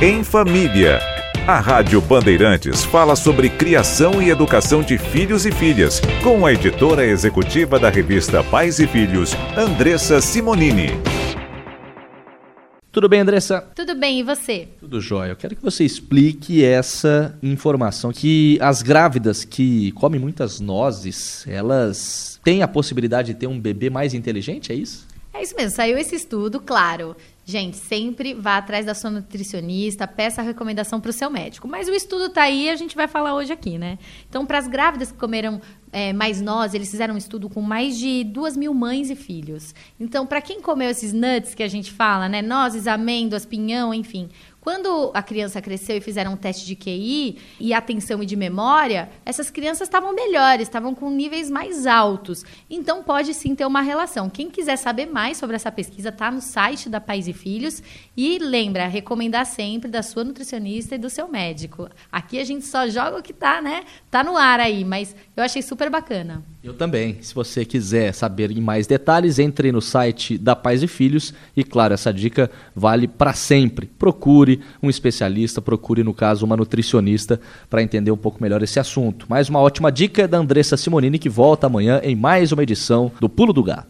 Em Família. A Rádio Bandeirantes fala sobre criação e educação de filhos e filhas, com a editora executiva da revista Pais e Filhos, Andressa Simonini. Tudo bem, Andressa? Tudo bem, e você? Tudo jóia. Eu quero que você explique essa informação que as grávidas que comem muitas nozes, elas têm a possibilidade de ter um bebê mais inteligente, é isso? É isso mesmo, saiu esse estudo, claro. Gente, sempre vá atrás da sua nutricionista, peça a recomendação para o seu médico. Mas o estudo está aí, a gente vai falar hoje aqui, né? Então, para as grávidas que comeram é, mais nozes, eles fizeram um estudo com mais de duas mil mães e filhos. Então, para quem comeu esses nuts que a gente fala, né? Nozes, amêndoas, pinhão, enfim. Quando a criança cresceu e fizeram um teste de QI e atenção e de memória, essas crianças estavam melhores, estavam com níveis mais altos. Então pode sim ter uma relação. Quem quiser saber mais sobre essa pesquisa, tá no site da Pais e Filhos. E lembra, recomendar sempre da sua nutricionista e do seu médico. Aqui a gente só joga o que tá, né? Tá no ar aí, mas eu achei super bacana. Eu também. Se você quiser saber em mais detalhes, entre no site da Pais e Filhos. E claro, essa dica vale para sempre. Procure um especialista, procure, no caso, uma nutricionista para entender um pouco melhor esse assunto. Mais uma ótima dica da Andressa Simonini, que volta amanhã em mais uma edição do Pulo do Gato.